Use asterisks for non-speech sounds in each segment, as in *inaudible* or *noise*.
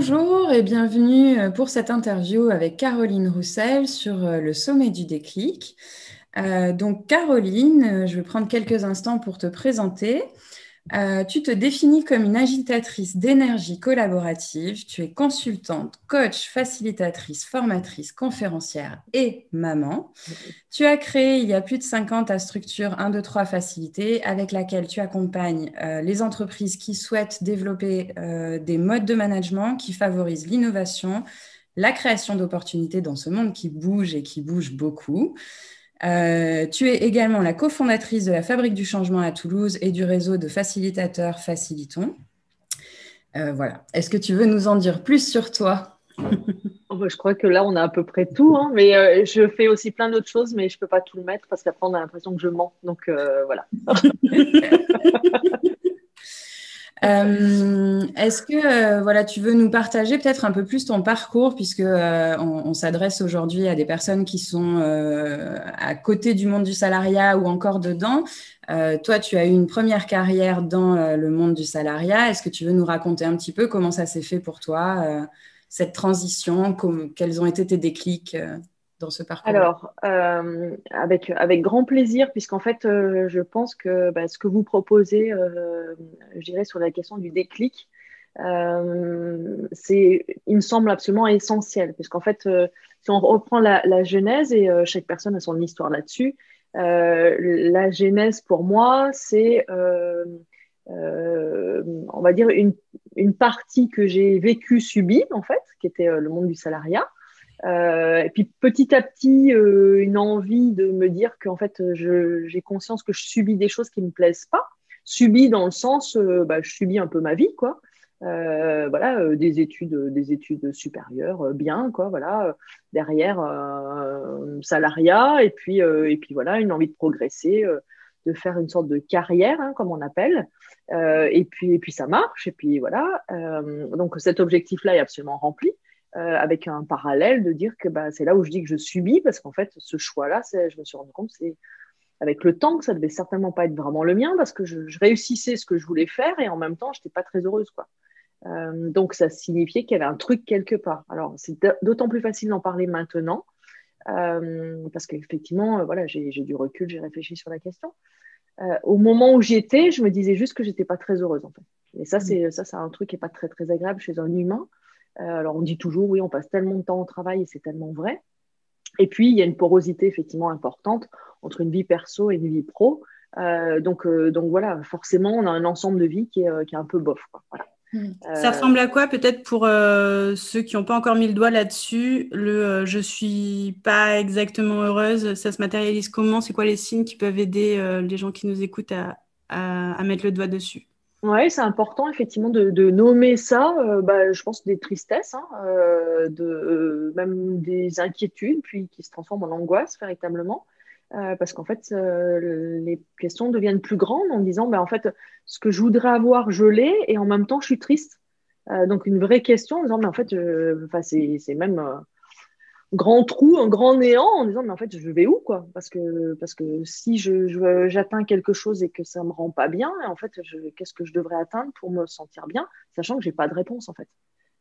Bonjour et bienvenue euh, pour cette interview avec Caroline Roussel sur euh, le sommet du déclic. Euh, donc Caroline, je vais prendre quelques instants pour te présenter. Euh, tu te définis comme une agitatrice d'énergie collaborative. Tu es consultante, coach, facilitatrice, formatrice, conférencière et maman. Tu as créé il y a plus de 50 ans ta structure 1, 2, 3 Facilité avec laquelle tu accompagnes euh, les entreprises qui souhaitent développer euh, des modes de management qui favorisent l'innovation, la création d'opportunités dans ce monde qui bouge et qui bouge beaucoup. Euh, tu es également la cofondatrice de la Fabrique du Changement à Toulouse et du réseau de facilitateurs Facilitons. Euh, voilà. Est-ce que tu veux nous en dire plus sur toi? Oh, bah, Je crois que là, on a à peu près tout. Hein, mais euh, je fais aussi plein d'autres choses, mais je ne peux pas tout le mettre parce qu'après, on a l'impression que je mens. Donc, voilà. *laughs* Euh, est-ce que euh, voilà, tu veux nous partager peut-être un peu plus ton parcours, puisque euh, on, s'adresse aujourd'hui à des personnes qui sont à côté du monde du salariat ou encore dedans. toi, tu as eu une première carrière dans le monde du salariat. Est-ce que tu veux nous raconter un petit peu comment ça s'est fait pour toi, cette transition, quels ont été tes déclics dans ce parcours Alors, euh, avec, avec grand plaisir, puisqu'en fait, euh, je pense que bah, ce que vous proposez, euh, je dirais, sur la question du déclic, c'est, il me semble absolument essentiel, puisqu'en fait, si on reprend la, genèse, et chaque personne a son histoire là-dessus, la genèse pour moi, c'est, on va dire, une, une partie que j'ai vécue, subie, en fait, qui était le monde du salariat. Euh, et puis petit à petit, euh, une envie de me dire qu'en fait, j'ai conscience que je subis des choses qui me plaisent pas. Subis dans le sens, euh, bah, je subis un peu ma vie, quoi. Voilà, des études, des études supérieures, bien, quoi. Voilà, derrière salariat et puis et puis voilà, une envie de progresser, de faire une sorte de carrière, hein, comme on appelle. et puis et puis ça marche. Et puis voilà. donc cet objectif-là est absolument rempli. Euh, avec un parallèle de dire que bah, c'est là où je dis que je subis, parce qu'en fait, ce choix-là, je me suis rendu compte, c'est avec le temps que ça devait certainement pas être vraiment le mien, parce que je, réussissais ce que je voulais faire et en même temps, je n'étais pas très heureuse. Quoi. Euh, donc, ça signifiait qu'il y avait un truc quelque part. Alors, c'est d'autant plus facile d'en parler maintenant, euh, parce qu'effectivement, voilà, j'ai du recul, j'ai réfléchi sur la question. au moment où j'y étais, je me disais juste que j'étais pas très heureuse en fait. Et ça, mmh. c'est ça, c'est un truc qui est pas très très agréable chez un humain. Euh, alors on dit toujours, oui, on passe tellement de temps au travail et c'est tellement vrai. Et puis, il y a une porosité effectivement importante entre une vie perso et une vie pro. Euh, donc, euh, donc voilà, forcément, on a un ensemble de vie qui est, qui est un peu bof. Hmm. Ça ressemble à quoi peut-être pour ceux qui n'ont pas encore mis le doigt là-dessus Le je suis pas exactement heureuse, ça se matérialise comment? C'est quoi les signes qui peuvent aider les gens qui nous écoutent à, à mettre le doigt dessus? Oui, c'est important effectivement de, nommer ça. Euh, bah, je pense des tristesses, hein, euh, euh, même des inquiétudes, puis qui se transforment en angoisse véritablement. parce qu'en fait, les questions deviennent plus grandes en disant, bah, en fait, ce que je voudrais avoir, je l'ai, et en même temps, je suis triste. donc, une vraie question en disant, mais en fait, c'est même grand trou, un grand néant en disant mais en fait je vais où quoi? Parce que parce que si je, j'atteins quelque chose et que ça me rend pas bien en fait qu'est-ce que je devrais atteindre pour me sentir bien sachant que j'ai pas de réponse en fait?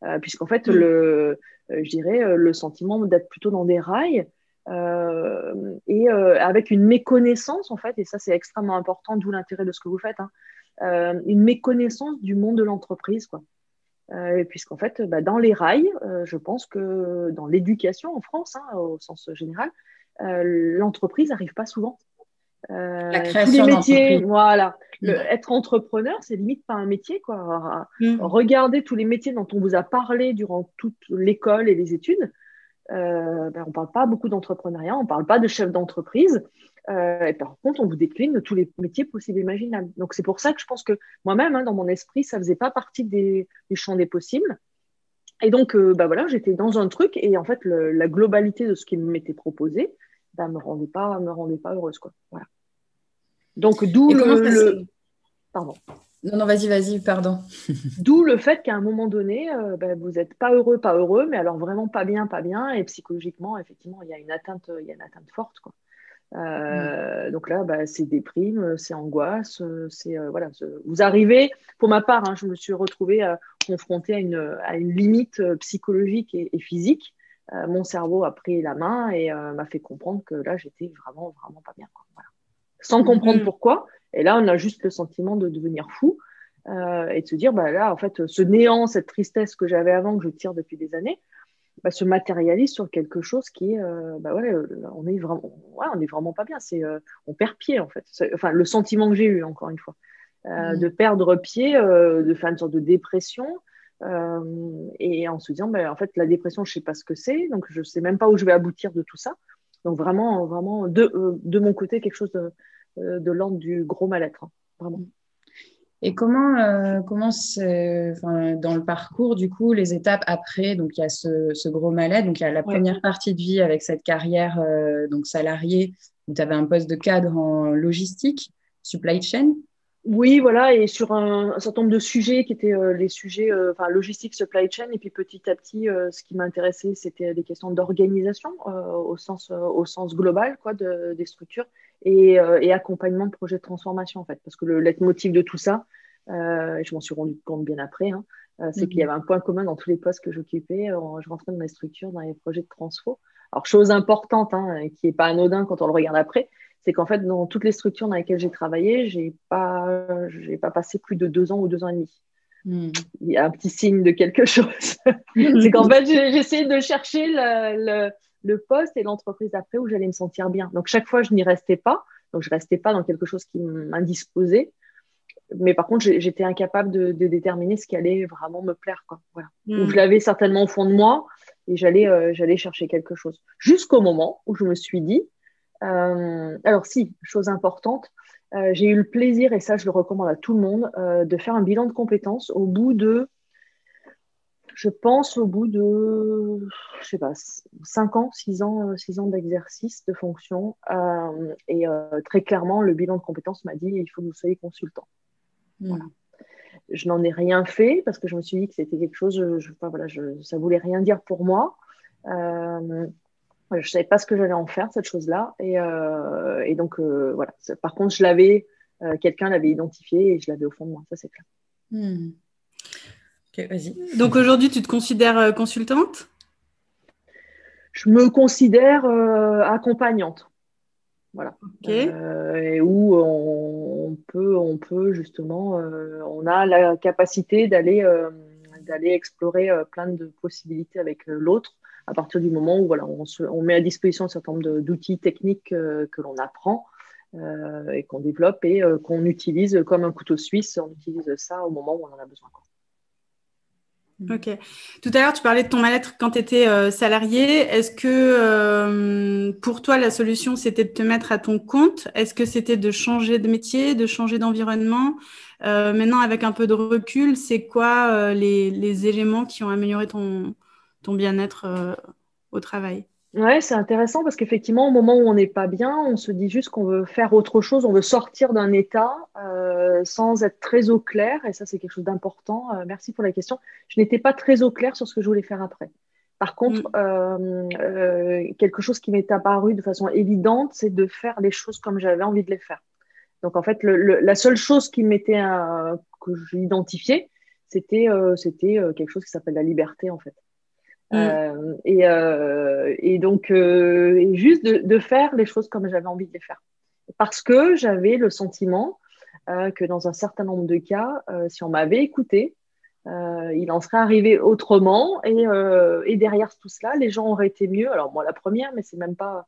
Euh, puisqu'en fait mm. le euh, je dirais euh, le sentiment d'être plutôt dans des rails et avec une méconnaissance en fait et ça c'est extrêmement important d'où l'intérêt de ce que vous faites hein, une méconnaissance du monde de l'entreprise quoi euh, puisqu'en fait, bah, dans les rails, euh, je pense que dans l'éducation en France, hein, au sens général, euh, l'entreprise n'arrive pas souvent. la création tous les métiers, voilà. Être entrepreneur, c'est limite pas un métier, quoi. Mm. Regardez tous les métiers dont on vous a parlé durant toute l'école et les études. Ben, on ne parle pas beaucoup d'entrepreneuriat, on ne parle pas de chef d'entreprise. Euh, et par contre, on vous décline tous les métiers possibles et imaginables. Donc, c'est pour ça que je pense que moi-même, hein, dans mon esprit, ça ne faisait pas partie des, du champ des possibles. Et donc, euh, bah voilà, j'étais dans un truc et en fait, la globalité de ce qui m'était proposé bah, me rendait pas, me rendait pas heureuse, quoi. Voilà. Donc, d'où le, Pardon. Non, non, vas-y, vas-y, pardon. *laughs* D'où le fait qu'à un moment donné, euh, bah, vous n'êtes pas heureux, pas heureux, mais alors vraiment pas bien, pas bien, et psychologiquement, effectivement, il y a une atteinte, il y a une atteinte forte, quoi. Euh, donc là, bah, c'est déprime, c'est angoisse, c'est euh, voilà. Vous arrivez, pour ma part, hein, je me suis retrouvée confrontée à une, à une limite psychologique et, physique. mon cerveau a pris la main et m'a fait comprendre que là, j'étais vraiment, vraiment pas bien. Sans comprendre mm-hmm. pourquoi. Et là, on a juste le sentiment de devenir fou et de se dire, bah, là, en fait, ce néant, cette tristesse que j'avais avant, que je tire depuis des années, bah, se matérialise sur quelque chose qui est, euh, bah ouais, euh, on est vraiment, ouais, on est vraiment pas bien. C'est, euh, on perd pied en fait. Enfin, le sentiment que j'ai eu encore une fois, mmh. de perdre pied, de faire une sorte de dépression, et en se disant, bah, en fait, la dépression, je sais pas ce que c'est, donc je sais même pas où je vais aboutir de tout ça. Donc vraiment, vraiment, de, de mon côté, quelque chose de, de l'ordre du gros mal-être, hein, vraiment. Et comment, euh, comment dans le parcours, du coup, les étapes après, donc il y a ce, gros mal donc il y a la première partie de vie avec cette carrière euh, donc salariée où tu avais un poste de cadre en logistique, supply chain. Oui, voilà, et sur un, certain nombre de sujets qui étaient euh, les sujets, enfin, logistique, supply chain, et puis petit à petit, ce qui m'intéressait, c'était des questions d'organisation au, sens, au sens global quoi, de, des structures et, euh, et, accompagnement de projets de transformation en fait. Parce que le leitmotiv de tout ça, euh, je m'en suis rendu compte bien après, hein, euh, c'est qu'il y mhm. avait un point commun dans tous les postes que j'occupais. je rentrais dans les structures, dans les projets de transfo. Alors, chose importante, hein, qui n'est pas anodin quand on le regarde après, c'est qu'en fait, dans toutes les structures dans lesquelles j'ai travaillé, j'ai pas, j'ai pas passé plus de deux ans ou deux ans et demi. Hmm. Il y a un petit signe de quelque *laughs* chose. c'est qu'en fait, j'ai essayé de chercher le, le, le poste et l'entreprise après où j'allais me sentir bien. Donc chaque fois, je n'y restais pas. Donc je restais pas dans quelque chose qui m'indisposait. Mais par contre, j'étais incapable de, déterminer ce qui allait vraiment me plaire. Quoi. Voilà. Hmm. je l'avais certainement au fond de moi et j'allais euh, j'allais chercher quelque chose. Jusqu'au moment où je me suis dit, euh, alors si, chose importante, euh, j'ai eu le plaisir, et ça je le recommande à tout le monde, de faire un bilan de compétences au bout de je pense au bout de, je sais pas, 5 ans, 6 ans, 6 ans d'exercice de fonction. Euh, et euh, très clairement, le bilan de compétences m'a dit il faut que vous soyez consultant. Hmm. Je n'en ai rien fait parce que je me suis dit que c'était quelque chose, je, voilà, je, ça voulait rien dire pour moi. Euh, je ne savais pas ce que j'allais en faire, cette chose-là. Et, et donc, voilà. Par contre, je l'avais, quelqu'un l'avait identifié et je l'avais au fond de moi, ça c'est clair. Donc aujourd'hui, tu te considères euh, consultante? Je me considère euh, accompagnante. Voilà. Euh, et où on, peut, on peut justement, on a la capacité d'aller d'aller explorer plein de possibilités avec l'autre à partir du moment où voilà, on, on, met à disposition un certain nombre d'outils techniques que l'on apprend et qu'on développe et qu'on utilise comme un couteau suisse. On utilise ça au moment où on en a besoin. Mm. Ok. Tout à l'heure, tu parlais de ton mal-être quand tu étais euh, salarié. Est-ce que euh, pour toi, la solution, c'était de te mettre à ton compte? Est-ce que c'était de changer de métier, de changer d'environnement? Euh, Maintenant, avec un peu de recul, c'est quoi les, les, éléments qui ont amélioré ton, ton bien-être au travail? Ouais, c'est intéressant parce qu'effectivement, au moment où on n'est pas bien, on se dit juste qu'on veut faire autre chose, on veut sortir d'un état euh, sans être très au clair. Et ça, c'est quelque chose d'important. Euh, merci pour la question. Je n'étais pas très au clair sur ce que je voulais faire après. Par contre, mm. euh, quelque chose qui m'est apparu de façon évidente, c'est de faire les choses comme j'avais envie de les faire. Donc, en fait, la seule chose qui m'était que j'identifiais, c'était c'était quelque chose qui s'appelle la liberté, en fait. Mm. Euh, et, euh, et, donc, euh, juste de, faire les choses comme j'avais envie de les faire. Parce que j'avais le sentiment que dans un certain nombre de cas, si on m'avait écouté, il en serait arrivé autrement. Et, et, derrière tout cela, les gens auraient été mieux. Alors, moi, la première, mais c'est même pas.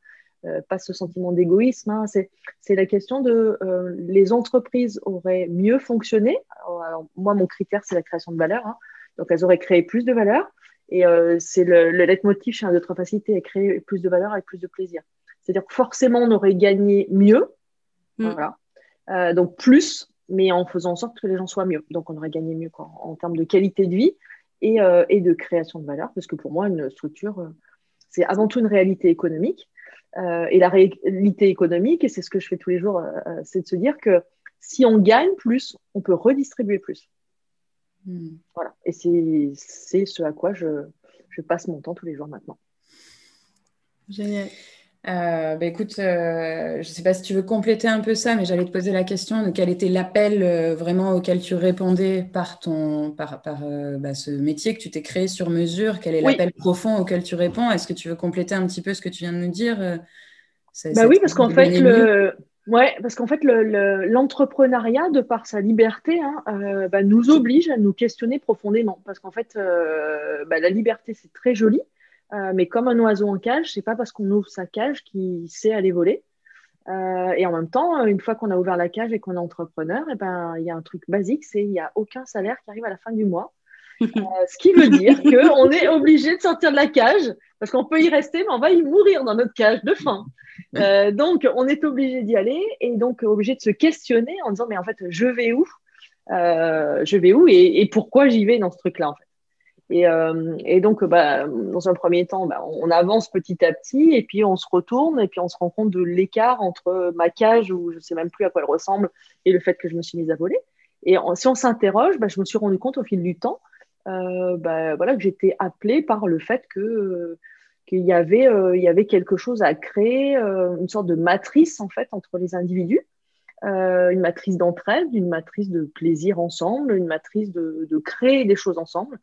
pas ce sentiment d'égoïsme, hein, c'est la question de les entreprises auraient mieux fonctionné. Alors, moi, mon critère, c'est la création de valeur. Hein, donc, elles auraient créé plus de valeur. Et euh, c'est le, le leitmotiv chez notre facilité à créer plus de valeur avec plus de plaisir. C'est-à-dire que forcément, on aurait gagné mieux. Mm. Voilà. Euh, donc plus, mais en faisant en sorte que les gens soient mieux. Donc on aurait gagné mieux quoi, en termes de qualité de vie et, euh, et, de création de valeur. Parce que pour moi, une structure, c'est avant tout une réalité économique. Et la réalité économique, et c'est ce que je fais tous les jours, c'est de se dire que si on gagne plus, on peut redistribuer plus. Hmm. Voilà. Et c'est ce à quoi je, je, passe mon temps tous les jours maintenant. Génial. Euh, bah, écoute, euh, je ne sais pas si tu veux compléter un peu ça, mais j'allais te poser la question de quel était l'appel euh, vraiment auquel tu répondais par, ton, par, par bah, ce métier que tu t'es créé sur mesure. Quel est l'appel profond auquel tu réponds? Est-ce que tu veux compléter un petit peu ce que tu viens de nous dire? Bah Oui, parce qu'en fait, le... Ouais, parce qu'en fait, l'entrepreneuriat, de par sa liberté, hein, bah, nous oblige à nous questionner profondément. Parce qu'en fait, la liberté, c'est très joli, euh, mais comme un oiseau en cage, c'est pas parce qu'on ouvre sa cage qu'il sait aller voler. Euh, et en même temps, une fois qu'on a ouvert la cage et qu'on est entrepreneur, eh ben il y a un truc basique, c'est il n'y a aucun salaire qui arrive à la fin du mois. Euh, ce qui veut dire qu'on est obligé de sortir de la cage parce qu'on peut y rester, mais on va y mourir dans notre cage de faim. donc, on est obligé d'y aller et donc obligé de se questionner en disant mais en fait, je vais où? Je vais où et, et pourquoi j'y vais dans ce truc-là en fait? Et, euh, et, donc, bah, dans un premier temps, bah, on avance petit à petit, et puis on se retourne, et puis on se rend compte de l'écart entre ma cage, où je ne sais même plus à quoi elle ressemble, et le fait que je me suis mise à voler. Et si on s'interroge, bah, je me suis rendu compte au fil du temps euh, bah, voilà, que j'étais appelée par le fait que qu'il y avait euh, il y avait quelque chose à créer, euh, une sorte de matrice en fait entre les individus, euh, une matrice d'entraide, une matrice de plaisir ensemble, une matrice de, de créer des choses ensemble.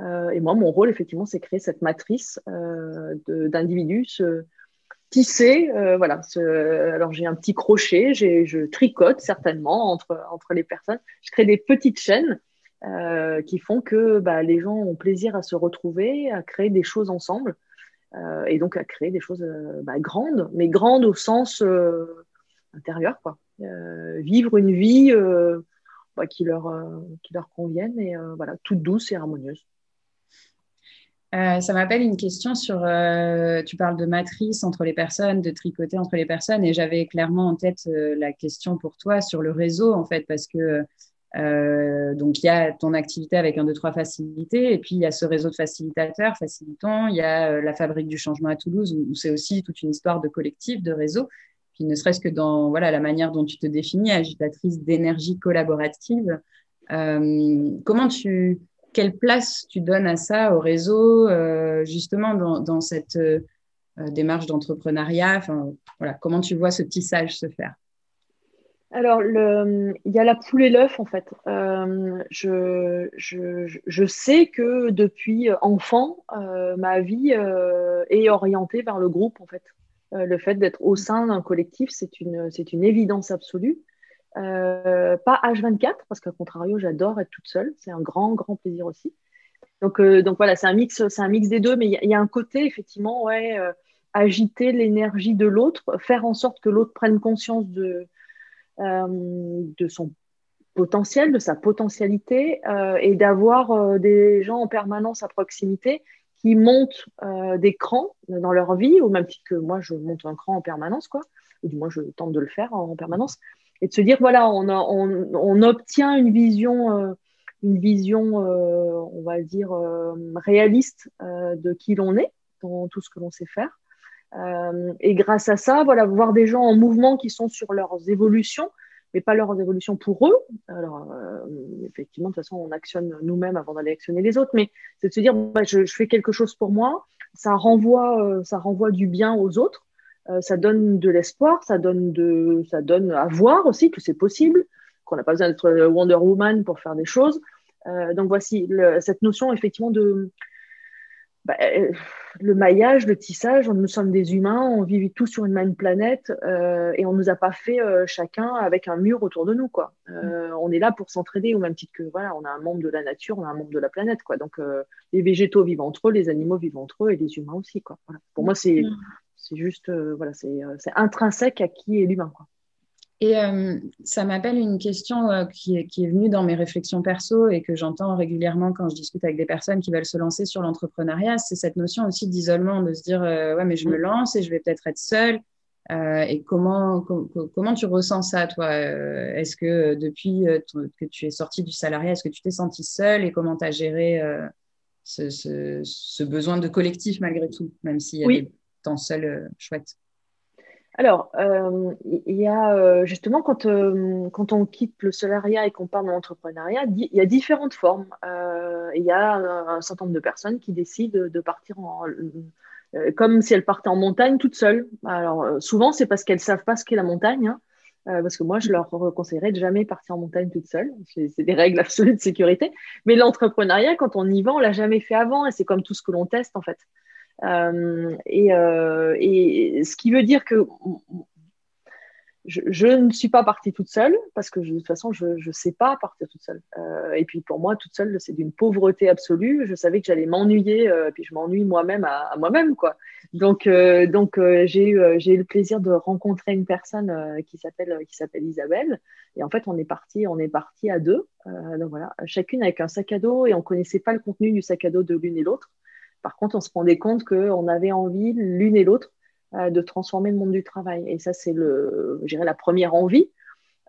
Euh, et moi, mon rôle, effectivement, c'est créer cette matrice euh, d'individus tisser. Euh, voilà. alors, j'ai un petit crochet, je tricote certainement entre, entre les personnes. Je crée des petites chaînes qui font que bah, les gens ont plaisir à se retrouver, à créer des choses ensemble. et donc à créer des choses bah, grandes, mais grandes au sens intérieur, quoi. vivre une vie bah, qui, leur, qui leur convienne et voilà, toute douce et harmonieuse. Euh, ça m'appelle une question sur, euh, tu parles de matrice entre les personnes, de tricoter entre les personnes, et j'avais clairement en tête euh, la question pour toi sur le réseau, en fait, parce que donc il y a ton activité avec un, deux, trois facilités, et puis il y a ce réseau de facilitateurs, facilitants, il y a la fabrique du changement à Toulouse, où, c'est aussi toute une histoire de collectif, de réseau, puis ne serait-ce que dans voilà la manière dont tu te définis, agitatrice d'énergie collaborative. comment tu quelle place tu donnes à ça, au réseau, euh, justement dans, cette euh, démarche d'entrepreneuriat? Voilà, Comment tu vois ce tissage se faire? Alors, il y a la poule et l'œuf, en fait. Euh, je, sais que depuis enfant, ma vie est orientée vers le groupe, en fait. le fait d'être au sein d'un collectif, c'est une, évidence absolue. Euh, pas H24, parce qu'à contrario, j'adore être toute seule. C'est un grand, grand plaisir aussi. Donc, euh, donc voilà, c'est un, mix, c'est un mix des deux, mais il y, a un côté, effectivement, ouais, euh, agiter l'énergie de l'autre, faire en sorte que l'autre prenne conscience de, de son potentiel, de sa potentialité, et d'avoir des gens en permanence à proximité qui montent des crans dans leur vie, au même titre que moi, je monte un cran en permanence, quoi, ou du moins, je tente de le faire en permanence et de se dire voilà, on, obtient une vision, euh, une vision, euh, on va dire euh, réaliste de qui l'on est dans tout ce que l'on sait faire. Et grâce à ça, voilà, voir des gens en mouvement qui sont sur leurs évolutions, mais pas leurs évolutions pour eux. Alors, effectivement, de toute façon, on actionne nous-mêmes avant d'aller actionner les autres, mais c'est de se dire, bah, je, fais quelque chose pour moi, ça renvoie, ça renvoie du bien aux autres, euh, ça donne de l'espoir, ça donne ça donne à voir aussi que c'est possible, qu'on n'a pas besoin d'être Wonder Woman pour faire des choses. Euh, donc voici cette notion effectivement de bah, euh, le maillage, le tissage. Nous sommes des humains, on vit tous sur une même planète et on nous a pas fait chacun avec un mur autour de nous quoi. on est là pour s'entraider au même titre que voilà, on a un membre de la nature, on a un membre de la planète quoi. Donc les végétaux vivent entre eux, les animaux vivent entre eux et les humains aussi quoi. Pour moi c'est mm. Juste, euh, voilà, euh, c'est intrinsèque à qui est l'humain. Et euh, ça m'appelle une question qui, est, qui, est, venue dans mes réflexions perso et que j'entends régulièrement quand je discute avec des personnes qui veulent se lancer sur l'entrepreneuriat, c'est cette notion aussi d'isolement, de se dire ouais mais je me mm. lance et je vais peut-être être seule. et comment, comment tu ressens ça, toi Est-ce que depuis que tu es sortie du salariat, est-ce que tu t'es sentie seule et comment tu as géré ce, ce, besoin de collectif malgré tout, même s'il y a oui ton seul euh, chouette alors, euh, il y a euh, justement quand, quand on quitte le salariat et qu'on part dans l'entrepreneuriat, il y a différentes formes. il y a un, certain nombre de personnes qui décident de partir en, comme si elles partaient en montagne toutes seules. Alors souvent, c'est parce qu'elles savent pas ce qu'est la montagne. Hein. parce que moi, je leur conseillerais de jamais partir en montagne toute seule. C'est des règles absolues de sécurité. Mais l'entrepreneuriat, quand on y va, on l'a jamais fait avant, et c'est comme tout ce que l'on teste en fait. Et, et, ce qui veut dire que je, ne suis pas partie toute seule parce que de toute façon, je ne sais pas partir toute seule. Euh, et puis pour moi, toute seule, c'est d'une pauvreté absolue. Je savais que j'allais m'ennuyer, euh, puis je m'ennuie moi-même à, moi-même. quoi. Donc, euh, donc j'ai eu, eu le plaisir de rencontrer une personne qui s'appelle qui s'appelle Isabelle. Et en fait, on est parti, on est parti à deux. donc voilà, chacune avec un sac à dos et on connaissait pas le contenu du sac à dos de l'une et l'autre. Par contre, on se rendait compte qu'on avait envie l'une et l'autre euh, de transformer le monde du travail. Et ça, c'est le, la première envie.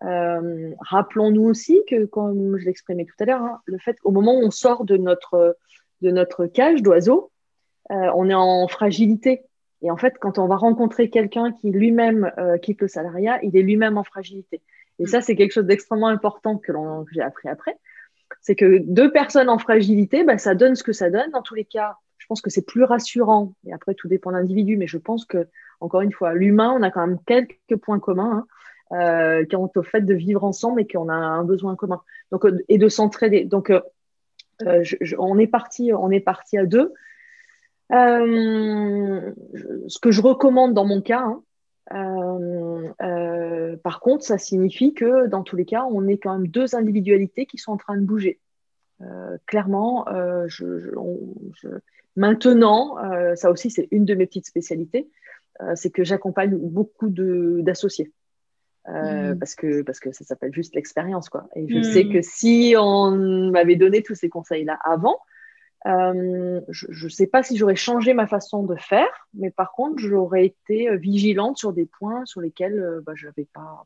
Euh, rappelons-nous aussi que, comme je l'exprimais tout à l'heure, hein, le fait qu'au moment où on sort de notre, de notre cage d'oiseau, euh, on est en fragilité. Et en fait, quand on va rencontrer quelqu'un qui lui-même quitte le salariat, il est lui-même en fragilité. Et ça, c'est quelque chose d'extrêmement important que, que j'ai appris après. C'est que deux personnes en fragilité, bah, ça donne ce que ça donne. Dans tous les cas, pense que c'est plus rassurant. Et après, tout dépend de l'individu, mais je pense que, encore une fois, l'humain, on a quand même quelques points communs hein, euh, quant au fait de vivre ensemble et qu'on a un besoin commun. Donc, euh, et de s'entraider. Donc, euh, on est parti, on est parti à deux. ce que je recommande dans mon cas, hein, par contre, ça signifie que dans tous les cas, on est quand même deux individualités qui sont en train de bouger. clairement, je, Maintenant, euh, ça aussi, c'est une de mes petites spécialités, euh, c'est que j'accompagne beaucoup d'associés. Euh, mm. parce, que, parce que ça s'appelle juste l'expérience. quoi. Et je sais que si on m'avait donné tous ces conseils-là avant, je ne sais pas si j'aurais changé ma façon de faire, mais par contre, j'aurais été vigilante sur des points sur lesquels bah, je n'avais pas,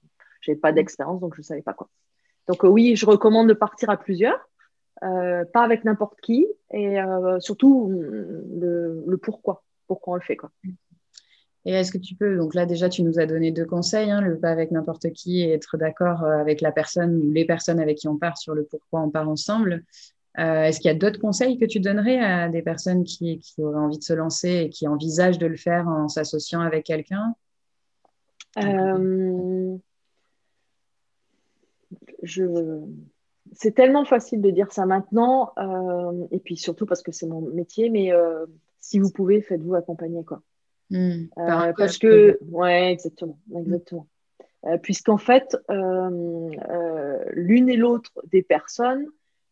pas d'expérience, donc je ne savais pas quoi. Donc oui, je recommande de partir à plusieurs. Euh, pas avec n'importe qui, et euh, surtout le, pourquoi, pourquoi on le fait. Quoi. Et est-ce que tu peux, donc là déjà tu nous as donné deux conseils, hein, le pas avec n'importe qui et être d'accord euh, avec la personne ou les personnes avec qui on part sur le pourquoi on part ensemble. est-ce qu'il y a d'autres conseils que tu donnerais à des personnes qui, qui, auraient envie de se lancer et qui envisagent de le faire en s'associant avec quelqu'un? Je c'est tellement facile de dire ça maintenant, euh, et puis surtout parce que c'est mon métier, mais euh, si vous pouvez, faites-vous accompagner. Quoi. Hmm. Euh, parce que, ouais, exactement, exactement. Puisqu'en fait, l'une et l'autre des personnes,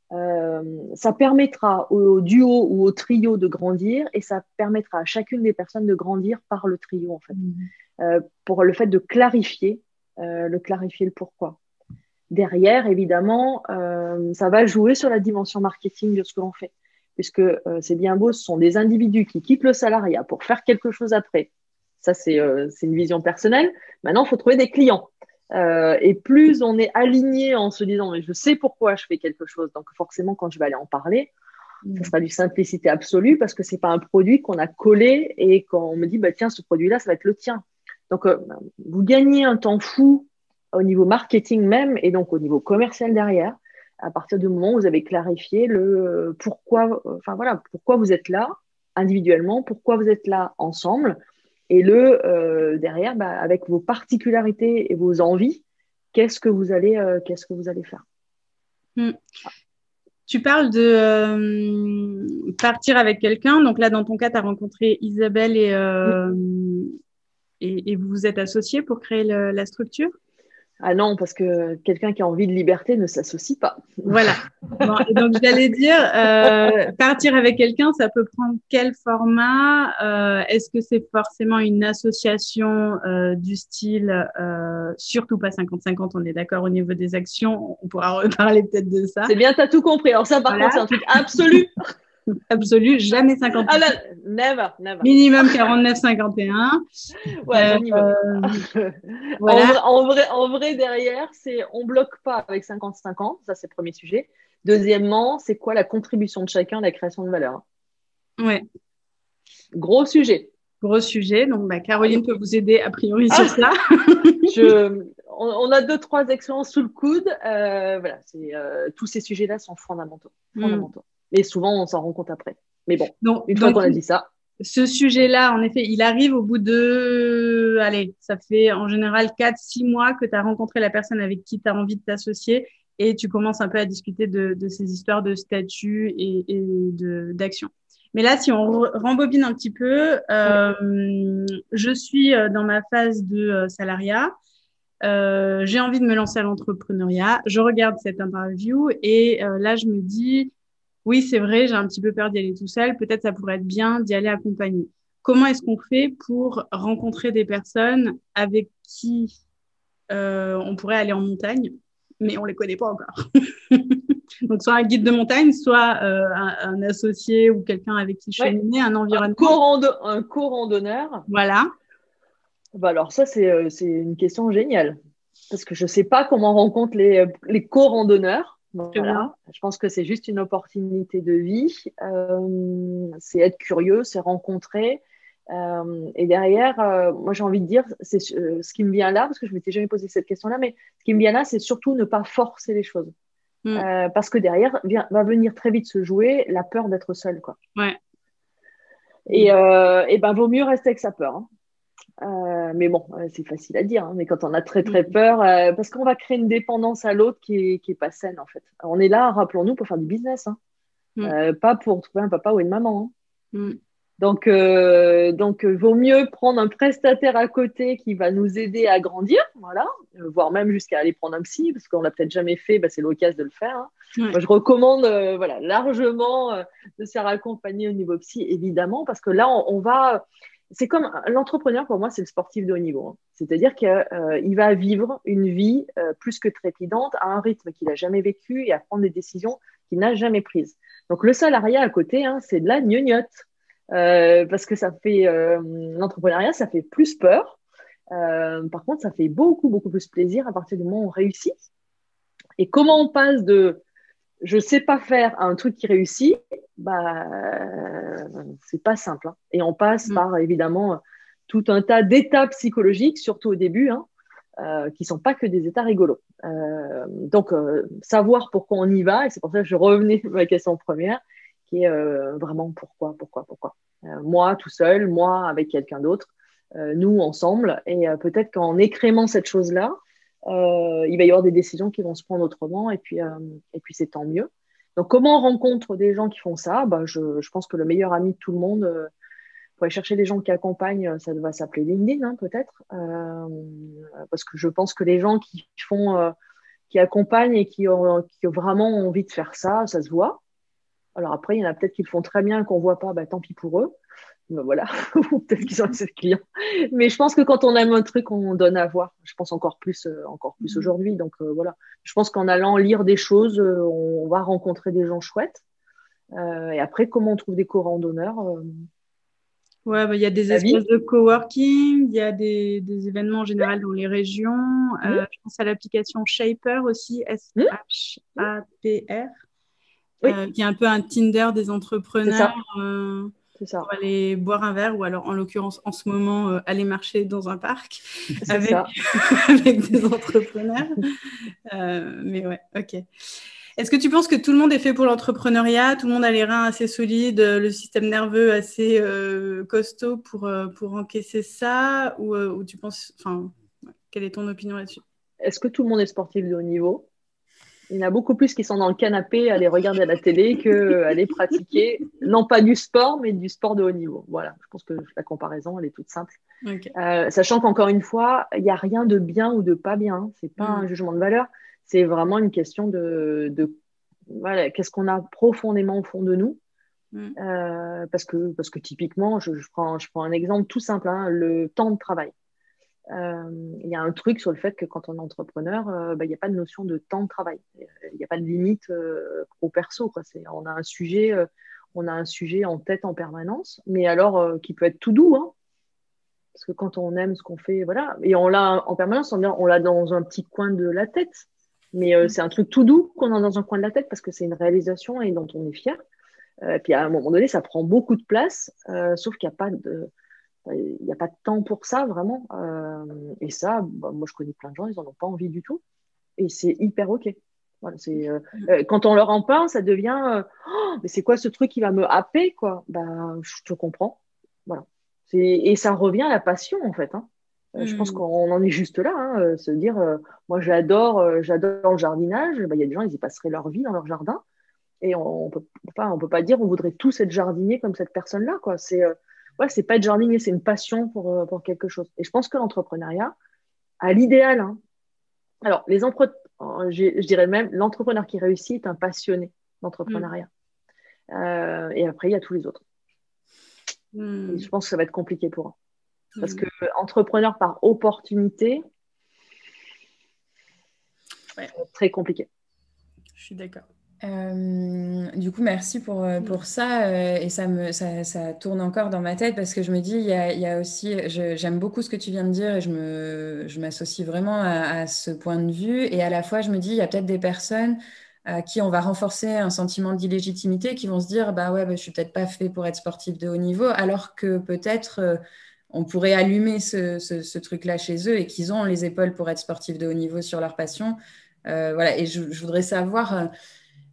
ça permettra au, duo ou au trio de grandir, et ça permettra à chacune des personnes de grandir par le trio, en fait, hmm. pour le fait de clarifier, le clarifier le pourquoi derrière, évidemment, euh, ça va jouer sur la dimension marketing de ce que l'on fait. Puisque euh, c'est bien beau, ce sont des individus qui quittent le salariat pour faire quelque chose après. Ça, c'est euh, une vision personnelle. Maintenant, il faut trouver des clients. et plus on est aligné en se disant, mais je sais pourquoi je fais quelque chose, donc forcément, quand je vais aller en parler, mmh. ça sera du simplicité absolue parce que c'est pas un produit qu'on a collé et qu'on me dit, bah, tiens, ce produit-là, ça va être le tien. Donc, vous gagnez un temps fou au niveau marketing même et donc au niveau commercial derrière, à partir du moment où vous avez clarifié le pourquoi, enfin voilà, pourquoi vous êtes là individuellement, pourquoi vous êtes là ensemble, et le euh, derrière, bah, avec vos particularités et vos envies, qu'est-ce que vous allez, euh, qu'est-ce que vous allez faire. Hmm. Tu parles de euh, partir avec quelqu'un. Donc là, dans ton cas, tu as rencontré Isabelle et, et, vous vous êtes associés pour créer la structure? Ah non, parce que quelqu'un qui a envie de liberté ne s'associe pas. Voilà. donc j'allais dire, euh, partir avec quelqu'un, ça peut prendre quel format? Euh, Est-ce que c'est forcément une association euh, du style, surtout pas 50-50, on est d'accord au niveau des actions, on pourra reparler peut-être de ça. C'est bien, tu as tout compris. Alors ça, par contre, c'est un truc absolu. *laughs* absolu, jamais 50. Ah never, never. Minimum 49-51. Ouais, euh, voilà. en, vrai, en vrai, derrière, c'est on bloque pas avec 50-50, ça c'est le premier sujet. Deuxièmement, c'est quoi la contribution de chacun à la création de valeur? Ouais. Gros sujet. Gros sujet. Donc, bah, Caroline peut vous aider a priori sur ça. *laughs* Je, on, a deux, trois expériences sous le coude. Euh, voilà, euh, tous ces sujets-là sont fondamentaux. Hmm. fondamentaux. Et souvent, on s'en rend compte après. Mais bon, une fois qu'on a dit ça. ce sujet-là, en effet, il arrive au bout de, allez, ça fait en général 4-6 mois que tu as rencontré la personne avec qui tu as envie de t'associer et tu commences un peu à discuter de, ces histoires de statut et, d'action. Mais là, si on rembobine un petit peu, euh, je suis euh, dans ma phase de euh, salariat. j'ai envie de me lancer à l'entrepreneuriat. Je regarde cette interview et là, je me dis, oui, c'est vrai, j'ai un petit peu peur d'y aller tout seul. Peut-être ça pourrait être bien d'y aller accompagné. Comment est-ce qu'on fait pour rencontrer des personnes avec qui euh, on pourrait aller en montagne, mais on les connaît pas encore? *laughs* Donc, soit un guide de montagne, soit euh, un, associé ou quelqu'un avec qui je suis un environnement. Un co-randonneur. Voilà. Bah alors, ça, euh, c'est une question géniale. Parce que je ne sais pas comment on rencontre les, les co-randonneurs. Voilà. Je pense que c'est juste une opportunité de vie. Euh, c'est être curieux, c'est rencontrer. Euh, et derrière, euh, moi j'ai envie de dire, c'est ce qui me vient là, parce que je m'étais jamais posé cette question-là, mais ce qui me vient là, c'est surtout ne pas forcer les choses. Mm. parce que derrière va venir très vite se jouer la peur d'être seul. Quoi. Ouais. Et, et ben vaut mieux rester avec sa peur. Hein. Euh, mais bon, euh, c'est facile à dire, hein, mais quand on a très très mm. peur, euh, parce qu'on va créer une dépendance à l'autre qui est, qui est pas saine en fait. On est là, rappelons-nous, pour faire du business, hein. mm. pas pour trouver un papa ou une maman. Hein. Mm. Donc, donc, vaut mieux prendre un prestataire à côté qui va nous aider à grandir, voilà, voire même jusqu'à aller prendre un psy, parce qu'on l'a peut-être jamais fait, bah, c'est l'occasion de le faire. Moi, je recommande, voilà, largement de se faire accompagner au niveau psy, évidemment, parce que là, on va c'est comme l'entrepreneur, pour moi, c'est le sportif de haut niveau. Hein. C'est-à-dire qu'il euh, va vivre une vie euh, plus que trépidante à un rythme qu'il n'a jamais vécu et à prendre des décisions qu'il n'a jamais prises. Donc, le salariat à côté, hein, c'est de la gnognotte. Euh, parce que ça fait l'entrepreneuriat, ça fait plus peur. par contre, ça fait beaucoup, beaucoup plus plaisir à partir du moment où on réussit. Et comment on passe de je sais pas faire un truc qui réussit, bah c'est pas simple. Hein. Et on passe mm. par évidemment tout un tas d'étapes psychologiques, surtout au début, hein, euh, qui sont pas que des états rigolos. Euh, donc euh, savoir pourquoi on y va, et c'est pour ça que je revenais à ma question première, qui est euh, vraiment pourquoi, pourquoi, pourquoi. moi tout seul, moi avec quelqu'un d'autre, nous ensemble, et peut-être qu'en écrémant cette chose-là, euh, il va y avoir des décisions qui vont se prendre autrement et puis, euh, et puis c'est tant mieux. Donc, comment on rencontre des gens qui font ça? Bah, je, je, pense que le meilleur ami de tout le monde, euh, pour aller chercher les gens qui accompagnent, ça va s'appeler LinkedIn, hein, peut-être. Euh, parce que je pense que les gens qui font, euh, qui accompagnent et qui ont, qui ont vraiment envie de faire ça, ça se voit. Alors après, il y en a peut-être qui le font très bien, qu'on voit pas, bah, tant pis pour eux. Ben voilà, *laughs* peut-être qu'ils ont assez de clients. Mais je pense que quand on aime un truc, on donne à voir. Je pense encore plus, euh, encore plus mm. aujourd'hui. Donc euh, voilà, je pense qu'en allant lire des choses, euh, on va rencontrer des gens chouettes. et après, comment on trouve des co-randonneurs Ouais, bah, il y a des espaces de coworking, il y a des, des, événements en général dans les régions. Mm. je pense à l'application Shaper aussi, S-H-A-P-R, qui est un peu un Tinder des entrepreneurs ça. Pour aller boire un verre ou alors en l'occurrence en ce moment euh, aller marcher dans un parc avec, *laughs* avec, des entrepreneurs. Euh, mais ouais, ok. Est-ce que tu penses que tout le monde est fait pour l'entrepreneuriat? Tout le monde a les reins assez solides, le système nerveux assez euh, costaud pour, pour encaisser ça? Ou, ou tu penses, enfin, quelle est ton opinion là-dessus? Est-ce que tout le monde est sportif de haut niveau? Il y en a beaucoup plus qui sont dans le canapé à aller regarder à la télé que aller pratiquer, non pas du sport, mais du sport de haut niveau. Voilà, je pense que la comparaison, elle est toute simple. Euh, sachant qu'encore une fois, il n'y a rien de bien ou de pas bien. C'est pas un mm. jugement de valeur. C'est vraiment une question de, voilà, qu'est-ce qu'on a profondément au fond de nous. Mm. Euh, parce, que, parce que typiquement, je, prends, je prends un exemple tout simple, hein, le temps de travail. Euh, il y a un truc sur le fait que quand on est entrepreneur, euh, bah, il n'y a pas de notion de temps de travail. Il n'y a pas de limite euh, pro-perso. Quoi. On, a un sujet, on a un sujet en tête en permanence, mais alors qui peut être tout doux. Hein. parce que quand on aime ce qu'on fait, voilà, et on l'a en permanence, on l'a dans un petit coin de la tête. Mais mm. c'est un truc tout doux qu'on a dans un coin de la tête parce que c'est une réalisation et dont on est fier. et puis à un moment donné, ça prend beaucoup de place, sauf qu'il n'y a pas de il n'y a pas de temps pour ça, vraiment. Euh, et ça, bah, moi, je connais plein de gens, ils n'en ont pas envie du tout. Et c'est hyper OK. Voilà, c'est, euh, euh, quand on leur en parle, ça devient oh, mais c'est quoi ce truc qui va me happer quoi? Ben, Je te comprends. Voilà. Et ça revient à la passion, en fait. Hein. Je pense hmm. qu'on en est juste là, hein, se dire, moi j'adore, j'adore le jardinage. Bah, il y a des gens, ils y passeraient leur vie dans leur jardin, et on, ne peut, on peut pas dire, on voudrait tous être jardinier comme cette personne-là, quoi. C'est, ouais, c'est pas être jardinier, c'est une passion pour, pour quelque chose. Et je pense que l'entrepreneuriat, à l'idéal, hein, alors les je, dirais même, l'entrepreneur qui réussit est un passionné d'entrepreneuriat. Hmm. et après, il y a tous les autres. Hmm. Je pense que ça va être compliqué pour eux. Parce mm. que entrepreneur par opportunité, très compliqué. Je suis d'accord. Euh, du coup, merci pour, euh, pour ça. Euh, et ça, me, ça, ça, tourne encore dans ma tête parce que je me dis, il y a, il y a aussi, j'aime beaucoup ce que tu viens de dire et je m'associe je vraiment à, ce point de vue. Et à la fois, je me dis, il y a peut-être des personnes à qui on va renforcer un sentiment d'illégitimité qui vont se dire, bah ouais, bah, je suis peut-être pas fait pour être sportif de haut niveau, alors que peut-être on pourrait allumer ce, truc-là chez eux et qu'ils ont les épaules pour être sportifs de haut niveau sur leur passion. Voilà. Et je, voudrais savoir,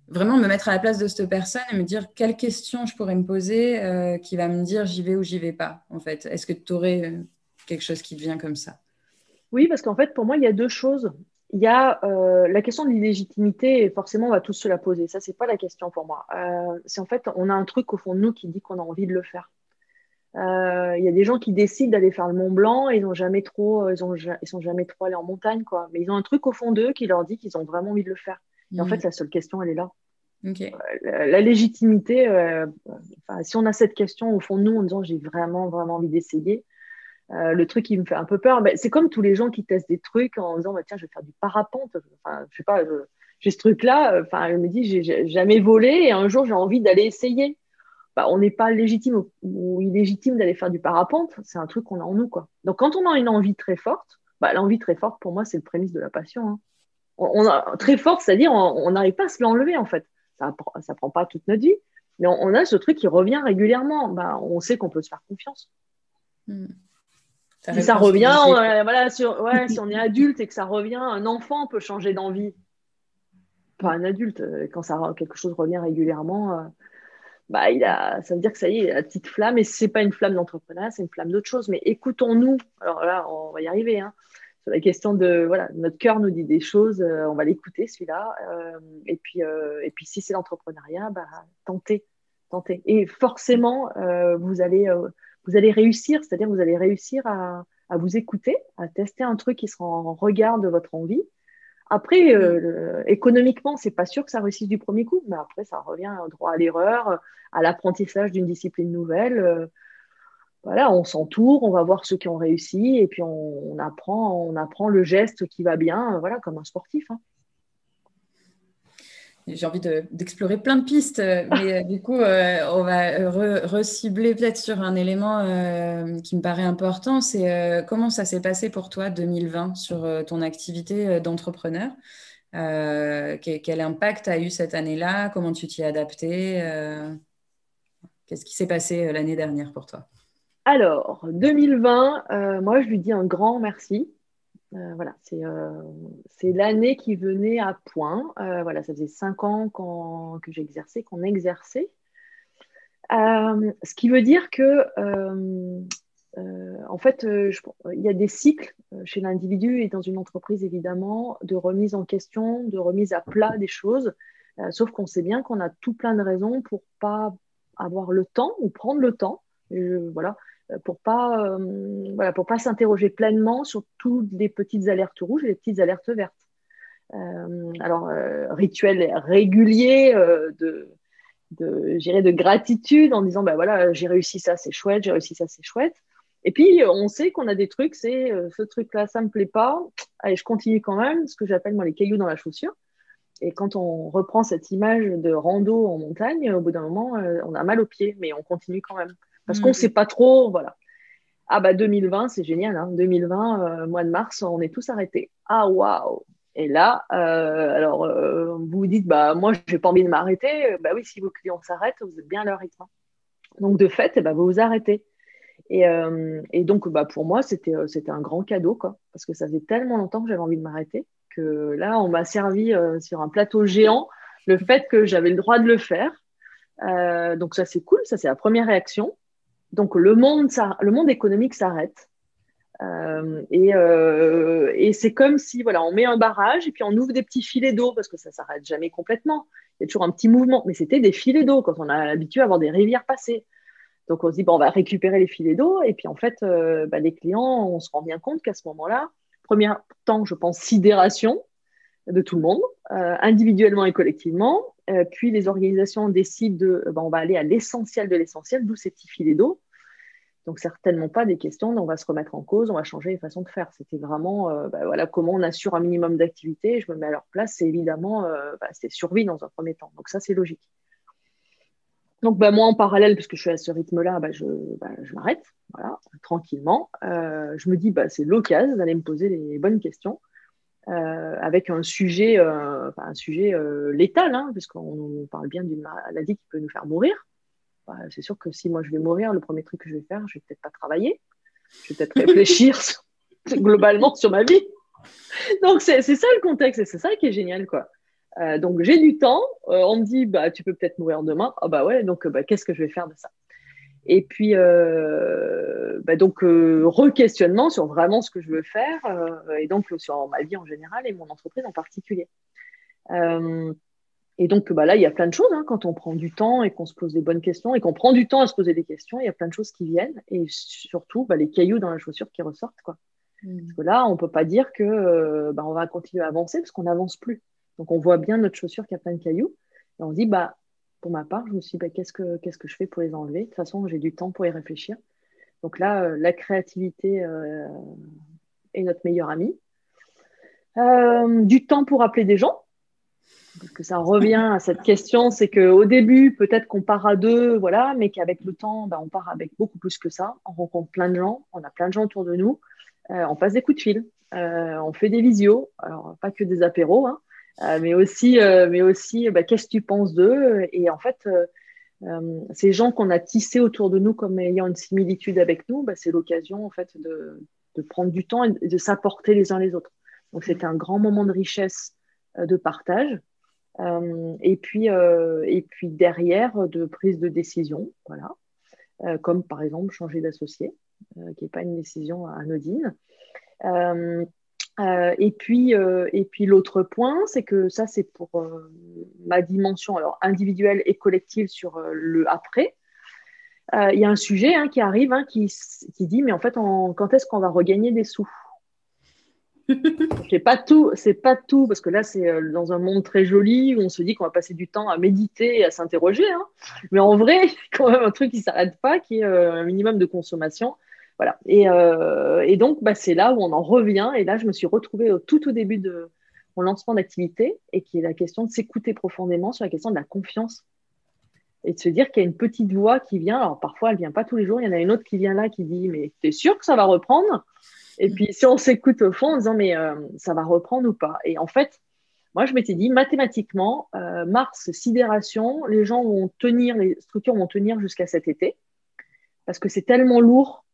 vraiment me mettre à la place de cette personne et me dire quelle question je pourrais me poser euh, qui va me dire j'y vais ou j'y vais pas, en fait. Est-ce que tu aurais quelque chose qui te vient comme ça? Oui, parce qu'en fait, pour moi, il y a deux choses. Il y a la question de l'illégitimité, et forcément, on va tous se la poser. Ça, c'est pas la question pour moi. c'est en fait, on a un truc au fond de nous qui dit qu'on a envie de le faire. Euh, il y a des gens qui décident d'aller faire le Mont Blanc, ils ont jamais trop, euh, ils, ont, ils sont jamais trop allés en montagne, quoi. Mais ils ont un truc au fond d'eux qui leur dit qu'ils ont vraiment envie de le faire. Et en mm. fait, la seule question, elle est là. Euh, la, légitimité, si on a cette question au fond de nous en disant j'ai vraiment, vraiment envie d'essayer, le truc qui me fait un peu peur, ben, c'est comme tous les gens qui testent des trucs en disant bah, tiens, je vais faire du parapente. Enfin, je sais pas, j'ai ce truc-là, enfin, je me dis j'ai jamais volé et un jour j'ai envie d'aller essayer. Bah, on n'est pas légitime ou illégitime d'aller faire du parapente. C'est un truc qu'on a en nous. Quoi. Donc, quand on a une envie très forte, bah, l'envie très forte, pour moi, c'est le prémisse de la passion. Hein. On, a, très forte, c'est-à-dire on n'arrive pas à se l'enlever, en fait. Ça ne prend pas toute notre vie, mais on, a ce truc qui revient régulièrement. Bah, on sait qu'on peut se faire confiance. Si ça revient, voilà, si, si on est adulte et que ça revient, un enfant peut changer d'envie. Pas un adulte, euh, quand ça, quelque chose revient régulièrement, euh, bah, il a, ça veut dire que ça y est, la petite flamme, et c'est pas une flamme d'entrepreneuriat, c'est une flamme d'autre chose. Mais écoutons-nous. Alors là, on va y arriver. Hein. Sur la question de, voilà, notre cœur nous dit des choses, euh, on va l'écouter celui-là. Euh, et puis, euh, et puis si c'est l'entrepreneuriat, bah, tentez, tentez. Et forcément, vous allez, vous allez réussir, c'est-à-dire vous allez réussir à, à vous écouter, à tester un truc qui sera en regard de votre envie après, euh, économiquement, c'est pas sûr que ça réussisse du premier coup, mais après, ça revient droit à l'erreur, à l'apprentissage d'une discipline nouvelle. Euh, voilà, on s'entoure, on va voir ceux qui ont réussi, et puis on, apprend, on apprend le geste qui va bien, voilà, comme un sportif. Hein. J'ai envie d'explorer plein de pistes, *laughs* mais euh, du coup, euh, on va recibler peut-être sur un élément euh, qui me paraît important, c'est comment ça s'est passé pour toi 2020 sur ton activité d'entrepreneur? Quel, impact a eu cette année-là? Comment tu t'y es adapté Qu'est-ce qui s'est passé l'année dernière pour toi? Alors, 2020, moi, je lui dis un grand merci euh, voilà, euh, c'est l'année qui venait à point. Euh, voilà, ça faisait cinq ans que j'exerçais, qu'on exerçait. ce qui veut dire que, en fait, il y a des cycles chez l'individu et dans une entreprise, évidemment, de remise en question, de remise à plat des choses. sauf qu'on sait bien qu'on a tout plein de raisons pour pas avoir le temps ou prendre le temps. voilà, pour pas euh, voilà pour pas s'interroger pleinement sur toutes les petites alertes rouges et les petites alertes vertes. Euh, alors euh, rituel régulier de de, de gratitude en disant ben voilà j'ai réussi ça c'est chouette j'ai réussi ça c'est chouette. Et puis on sait qu'on a des trucs c'est ce truc là ça me plaît pas allez je continue quand même ce que j'appelle moi les cailloux dans la chaussure. Et quand on reprend cette image de rando en montagne au bout d'un moment on a mal aux pieds mais on continue quand même parce qu'on ne mm. sait pas trop, voilà. Ah bah 2020, c'est génial, hein. 2020, euh, mois de mars, on est tous arrêtés. Ah waouh Et là, euh, alors euh, vous vous dites, bah moi, j'ai pas envie de m'arrêter. Bah oui, si vos clients s'arrêtent, vous êtes bien à leur rythme. Donc de fait, eh ben, vous vous arrêtez. Et, et donc, bah, pour moi, c'était c'était un grand cadeau, quoi, parce que ça faisait tellement longtemps que j'avais envie de m'arrêter que là, on m'a servi sur un plateau géant le fait que j'avais le droit de le faire. donc ça, c'est cool, ça, c'est la première réaction. Donc le monde, économique s'arrête. Euh, et, euh, et c'est comme si voilà, on met un barrage et puis on ouvre des petits filets d'eau parce que ça s'arrête jamais complètement. Il y a toujours un petit mouvement, mais c'était des filets d'eau quand on a l'habitude à des rivières passées. Donc on se dit on va récupérer les filets d'eau et puis en fait, euh, bah, les clients, on se rend bien compte qu'à ce moment-là, premier temps, je pense sidération de tout le monde, individuellement et collectivement. Euh, puis les organisations décident de, bah, on va aller à l'essentiel de l'essentiel, d'où ces petits filets d'eau. Donc, certainement pas des questions on va se remettre en cause, on va changer les façons de faire. C'était vraiment euh, bah, voilà, comment on assure un minimum d'activité. Je me mets à leur place, c'est évidemment bah, c'est survie dans un premier temps. Donc, ça, c'est logique. Donc, moi, en parallèle, puisque je suis à ce rythme-là, je, je m'arrête voilà, tranquillement. Je me dis, c'est l'occasion d'aller me poser les bonnes questions. Avec un sujet, un sujet létal, hein, puisqu'on parle bien d'une maladie qui peut nous faire mourir. Bah, c'est sûr que si moi je vais mourir, le premier truc que je vais faire, je vais peut-être pas travailler. Je vais peut-être *laughs* réfléchir globalement sur ma vie. Donc c'est ça le contexte et c'est ça qui est génial quoi. Euh, donc j'ai du temps. Euh, on me dit bah tu peux peut-être mourir demain. Ah bah ouais. Donc bah, qu'est-ce que je vais faire de ça? Et puis euh, bah, donc re-questionnement sur vraiment ce que je veux faire et donc sur ma vie en général et mon entreprise en particulier. Et donc, bah là, il y a plein de choses. Hein, quand on prend du temps et qu'on se pose des bonnes questions et qu'on prend du temps à se poser des questions, il y a plein de choses qui viennent. Et surtout, bah, les cailloux dans la chaussure qui ressortent. Quoi. Mmh. Parce que là, on ne peut pas dire que euh, bah, on va continuer à avancer parce qu'on n'avance plus. Donc, on voit bien notre chaussure qui a plein de cailloux. Et on se dit, bah, pour ma part, je me suis dit, bah, qu'est-ce, que, je fais pour les enlever? De toute façon, j'ai du temps pour y réfléchir. Donc là, euh, la créativité euh, est notre meilleure amie. du temps pour appeler des gens parce que ça revient à cette question, c'est qu'au début, peut-être qu'on part à deux, voilà, mais qu'avec le temps, ben, on part avec beaucoup plus que ça. On rencontre plein de gens, on a plein de gens autour de nous, euh, on passe des coups de fil, euh, on fait des visios, alors pas que des apéros, hein, euh, mais aussi, mais aussi, ben, qu'est-ce que tu penses d'eux? Et en fait, ces gens qu'on a tissés autour de nous comme ayant une similitude avec nous, ben, c'est l'occasion en fait de, de, prendre du temps et de s'apporter les uns les autres. Donc c'était un grand moment de richesse de partage. Euh, et, puis, euh, et puis derrière, de prise de décision, voilà, euh, comme par exemple changer d'associé, qui n'est pas une décision anodine. Et puis, et puis l'autre point, c'est que ça, c'est pour ma dimension alors individuelle et collective sur le après. Il y a un sujet hein, qui arrive hein, qui, dit mais en fait, quand est-ce qu'on va regagner des sous? C'est pas tout, c'est pas tout, parce que là, c'est euh, dans un monde très joli où on se dit qu'on va passer du temps à méditer et à s'interroger. Hein. Mais en vrai, *laughs* quand même un truc qui s'arrête pas, qui est euh, un minimum de consommation. Voilà. Et, euh, donc, bah, c'est là où on en revient. Et là, je me suis retrouvée au, tout au début de mon lancement d'activité et qui est la question de s'écouter profondément sur la question de la confiance et de se dire qu'il y a une petite voix qui vient. Alors, parfois, elle vient pas tous les jours. Il y en a une autre qui vient là qui dit, mais tu es sûr que ça va reprendre? Et puis, si on s'écoute au fond en disant, mais euh, ça va reprendre ou pas? Et en fait, moi, je m'étais dit, mathématiquement, euh, Mars, sidération, les gens vont tenir, les structures vont tenir jusqu'à cet été, parce que c'est tellement lourd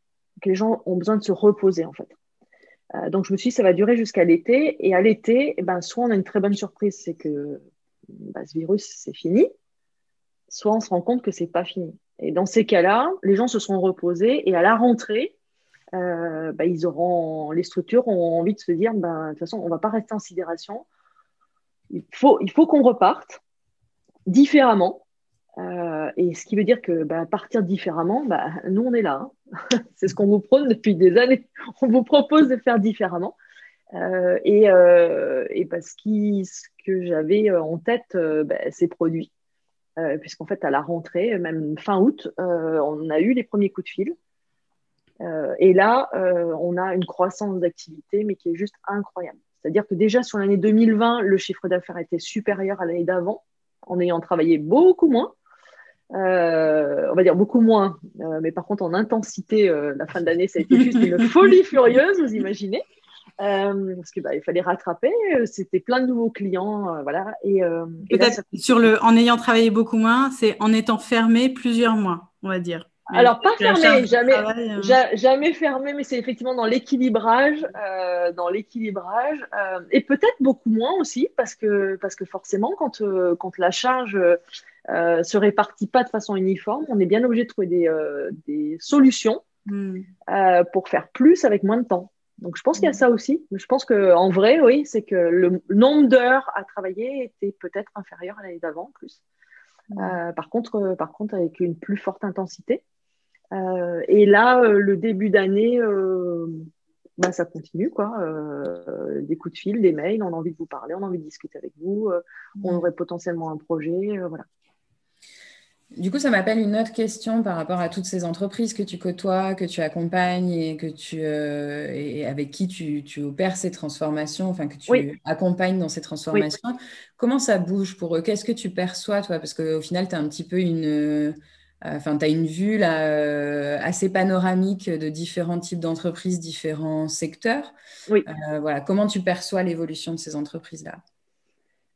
que les gens ont besoin de se reposer, en fait. Euh, donc, je me suis dit, ça va durer jusqu'à l'été. Et à l'été, eh ben, soit on a une très bonne surprise, c'est que bah, ce virus, c'est fini, soit on se rend compte que c'est pas fini. Et dans ces cas-là, les gens se sont reposés et à la rentrée, auront, les structures ont envie de se dire, bah, de toute façon, on ne va pas rester en sidération. Il faut, qu'on reparte différemment. Euh, et ce qui veut dire que partir différemment, nous, on est là. Hein. *laughs* C'est ce qu'on vous prône depuis des années. *laughs* On vous propose de faire différemment. Euh, et, et ce, qui, ce que j'avais en tête, bah, c'est produit. Puisqu'en fait, à la rentrée, même fin août, on a eu les premiers coups de fil. Euh, et là, euh, on a une croissance d'activité, mais qui est juste incroyable. C'est-à-dire que déjà sur l'année 2020, le chiffre d'affaires était supérieur à l'année d'avant, en ayant travaillé beaucoup moins. Euh, on va dire beaucoup moins, mais par contre en intensité, la fin de l'année, ça a été juste une folie furieuse, vous imaginez, parce qu'il bah, fallait rattraper. C'était plein de nouveaux clients, voilà. Et, peut-être sur le, en ayant travaillé beaucoup moins, c'est en étant fermé plusieurs mois, on va dire. Alors, pas fermé, jamais, hein. jamais fermé, mais c'est effectivement dans l'équilibrage, euh, dans l'équilibrage, euh, et peut-être beaucoup moins aussi, parce que, parce que forcément, quand, euh, quand la charge se répartit pas de façon uniforme, on est bien obligé de trouver des, des solutions hmm. pour faire plus avec moins de temps. Donc, je pense qu'il y a hmm. ça aussi. Je pense qu'en vrai, oui, c'est que le nombre d'heures à travailler était peut-être inférieur à l'année d'avant, plus. Hmm. par, contre, par contre, avec une plus forte intensité. Euh, et là, euh, le début d'année, euh, bah, ça continue, quoi. des coups de fil, des mails, on a envie de vous parler, on a envie de discuter avec vous, on aurait potentiellement un projet, voilà. Du coup, ça m'appelle une autre question par rapport à toutes ces entreprises que tu côtoies, que tu accompagnes et, que tu, et avec qui tu, opères ces transformations, enfin que tu accompagnes dans ces transformations. Comment ça bouge pour eux? Qu'est-ce que tu perçois, toi? Parce qu'au final, tu as un petit peu une, Enfin, tu as une vue là, euh, assez panoramique de différents types d'entreprises, différents secteurs. Oui. Euh, voilà. Comment tu perçois l'évolution de ces entreprises-là?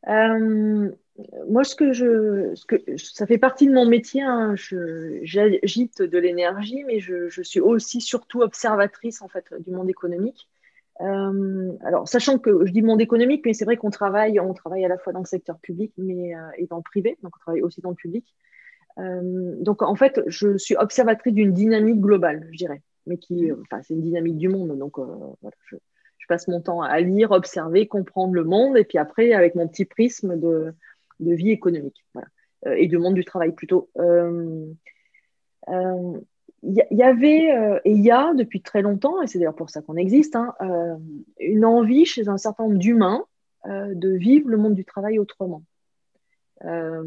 Euh, Moi, ce que je, ce que, ça fait partie de mon métier. Hein, J'agite de l'énergie, mais je, je, suis aussi surtout observatrice en fait du monde économique. alors, sachant que je dis monde économique, mais c'est vrai qu'on travaille, on travaille à la fois dans le secteur public mais, et dans le privé, donc on travaille aussi dans le public. Euh, donc, en fait, je suis observatrice d'une dynamique globale, je dirais, mais qui, mm. enfin, c'est une dynamique du monde. Donc, euh, voilà, je, passe mon temps à lire, observer, comprendre le monde, et puis après, avec mon petit prisme de, de vie économique, voilà, euh, et du monde du travail plutôt. Il y, avait et il y a depuis très longtemps, et c'est d'ailleurs pour ça qu'on existe, hein, une envie chez un certain nombre d'humains de vivre le monde du travail autrement. Euh,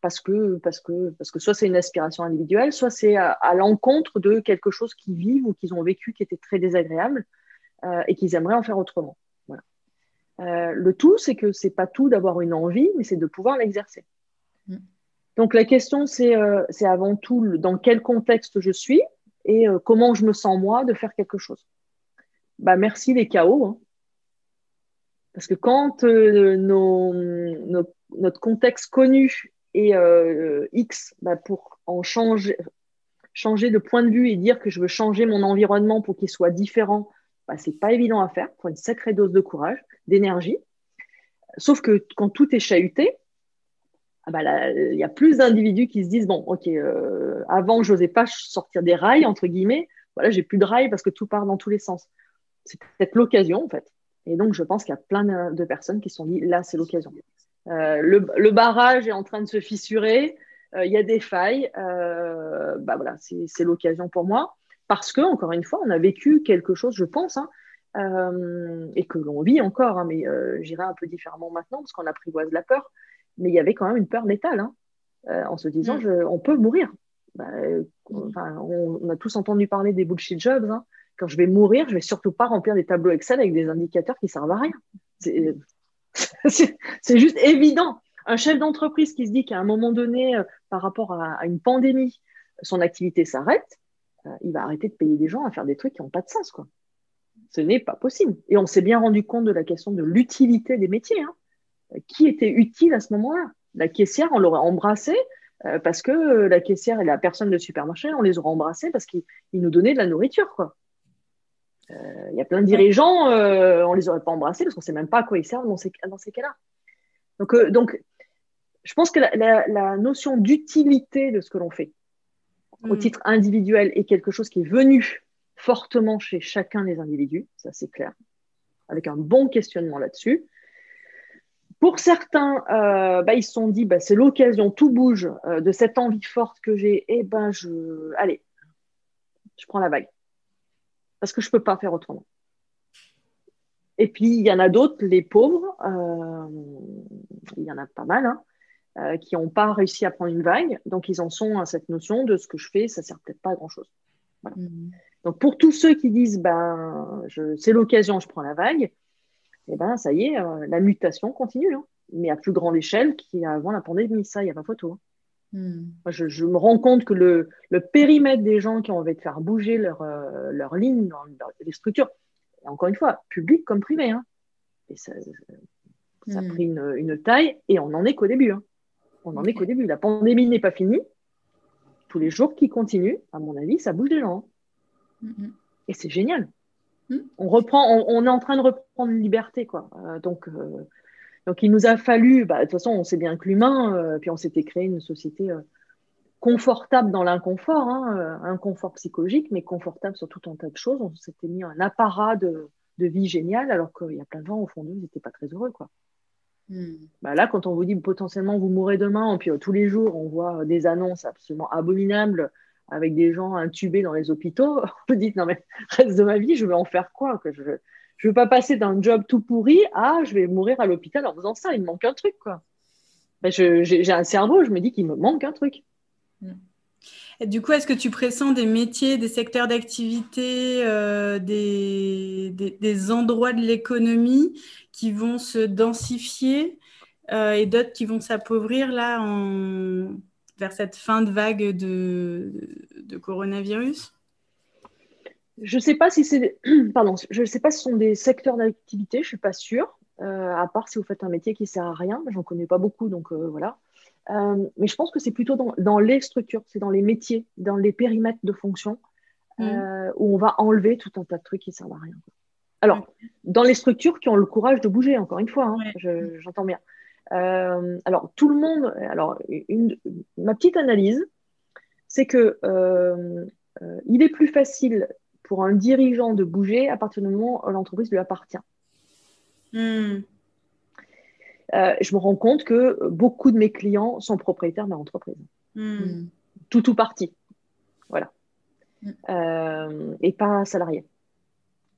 parce, que, parce, que, parce que soit c'est une aspiration individuelle, soit c'est à, l'encontre de quelque chose qu'ils vivent ou qu'ils ont vécu qui était très désagréable euh, et qu'ils aimeraient en faire autrement. Voilà. Euh, le tout, c'est que c'est pas tout d'avoir une envie, mais c'est de pouvoir l'exercer. Mm. Donc la question, c'est avant tout dans quel contexte je suis et comment je me sens moi de faire quelque chose. Bah, merci les chaos. Hein. Parce que quand nos, nos, notre contexte connu est euh, X, bah, pour en changer, changer de point de vue et dire que je veux changer mon environnement pour qu'il soit différent, bah, c'est pas évident à faire. Il faut une sacrée dose de courage, d'énergie. Sauf que quand tout est chahuté, ah bah il y a plus d'individus qui se disent bon, ok, euh, avant je n'osais pas sortir des rails entre guillemets, voilà, j'ai plus de rails parce que tout part dans tous les sens. C'est peut-être l'occasion en fait. Et donc je pense qu'il y a plein de personnes qui se sont dit là c'est l'occasion. Euh, le, barrage est en train de se fissurer, euh, il y a des failles. Euh, bah voilà, c'est l'occasion pour moi. Parce que, encore une fois, on a vécu quelque chose, je pense, hein, et que l'on vit encore, hein, mais j'irai un peu différemment maintenant parce qu'on apprivoise la peur. Mais il y avait quand même une peur létale, hein, en se disant, mm. on peut mourir. Bah, on, a tous entendu parler des bullshit jobs. Quand je vais mourir, je vais surtout pas remplir des tableaux Excel avec des indicateurs qui servent à rien. *laughs* c'est juste évident. Un chef d'entreprise qui se dit qu'à un moment donné, euh, par rapport à, une pandémie, son activité s'arrête, euh, il va arrêter de payer des gens à faire des trucs qui n'ont pas de sens. Ce n'est pas possible. Et on s'est bien rendu compte de la question de l'utilité des métiers. Hein. Qui était utile à ce moment-là? La caissière, on l'aurait embrassée euh, parce que la caissière et la personne de supermarché, on les aurait embrassés parce qu'ils nous donnaient de la nourriture. Il y a plein de dirigeants, euh, on ne les aurait pas embrassés parce qu'on ne sait même pas à quoi ils servent dans ces, dans ces cas-là. Donc, euh, donc, je pense que la, notion d'utilité de ce que l'on fait au mm. titre individuel est quelque chose qui est venu fortement chez chacun des individus, ça c'est clair, avec un bon questionnement là-dessus. Pour certains, euh, bah, ils se sont dit, bah, c'est l'occasion, tout bouge de cette envie forte que j'ai, et eh ben je, allez, je prends la vague parce que je ne peux pas faire autrement. Et puis, il y en a d'autres, les pauvres, euh, il y en a pas mal, hein, euh, qui n'ont pas réussi à prendre une vague. Donc, ils en sont à cette notion de ce que je fais, ça ne sert peut-être pas à grand-chose. Mm. Donc, pour tous ceux qui disent, ben, c'est l'occasion, je prends la vague, eh ben, ça y est, euh, la mutation continue, hein. mais à plus grande échelle qu'avant la pandémie. Ça, il n'y a pas photo. Hein. Hmm. Je, me rends compte que le, périmètre des gens qui ont envie de faire bouger leur, euh, leur ligne, les structures, encore une fois, public comme privé, hein. et ça, a hmm. pris une, taille et on n'en est qu'au début. Hein. On n'en est qu'au début. La pandémie n'est pas finie. tous les jours qui continuent, à mon avis, ça bouge les gens. Mm-hmm. Et c'est génial. On reprend, on, est en train de reprendre une liberté, quoi. Euh, donc, euh, donc, il nous a fallu, bah, de toute façon, on sait bien que l'humain, euh, puis on s'était créé une société confortable dans l'inconfort, hein, inconfort psychologique, mais confortable sur tout un tas de choses. On s'était mis un apparat de, de vie génial, alors qu'il y a plein de gens au fond d'eux, ils n'étaient pas très heureux, quoi. Hmm. Bah là, quand on vous dit potentiellement vous mourrez demain, et puis euh, tous les jours on voit des annonces absolument abominables avec des gens intubés dans les hôpitaux, *laughs* vous dites non mais reste de ma vie, je vais en faire quoi que Je ne veux pas passer d'un job tout pourri à je vais mourir à l'hôpital en faisant ça, il me manque un truc quoi. Ben, j'ai un cerveau, je me dis qu'il me manque un truc. Du coup, est-ce que tu pressens des métiers, des secteurs d'activité, euh, des, endroits de l'économie qui vont se densifier euh, et d'autres qui vont s'appauvrir là vers cette fin de vague de coronavirus? Je ne sais pas si c'est *clears throat* pardon, je sais pas si ce sont des secteurs d'activité, je ne suis pas sûre. Euh, à part si vous faites un métier qui ne sert à rien, j'en connais pas beaucoup, donc voilà. Euh, mais je pense que c'est plutôt dans, les structures, c'est dans les métiers, dans les périmètres de fonction, mm. euh, où on va enlever tout un tas de trucs qui ne servent à rien. Alors, dans les structures qui ont le courage de bouger, encore une fois, hein, j'entends bien. Euh, alors, tout le monde, alors, une, ma petite analyse, c'est que il est plus facile pour un dirigeant de bouger à partir du moment où l'entreprise lui appartient. Mm. Euh, je me rends compte que beaucoup de mes clients sont propriétaires de l'entreprise. Hmm. Tout ou partie. Voilà. Hmm. Euh, et pas salarié.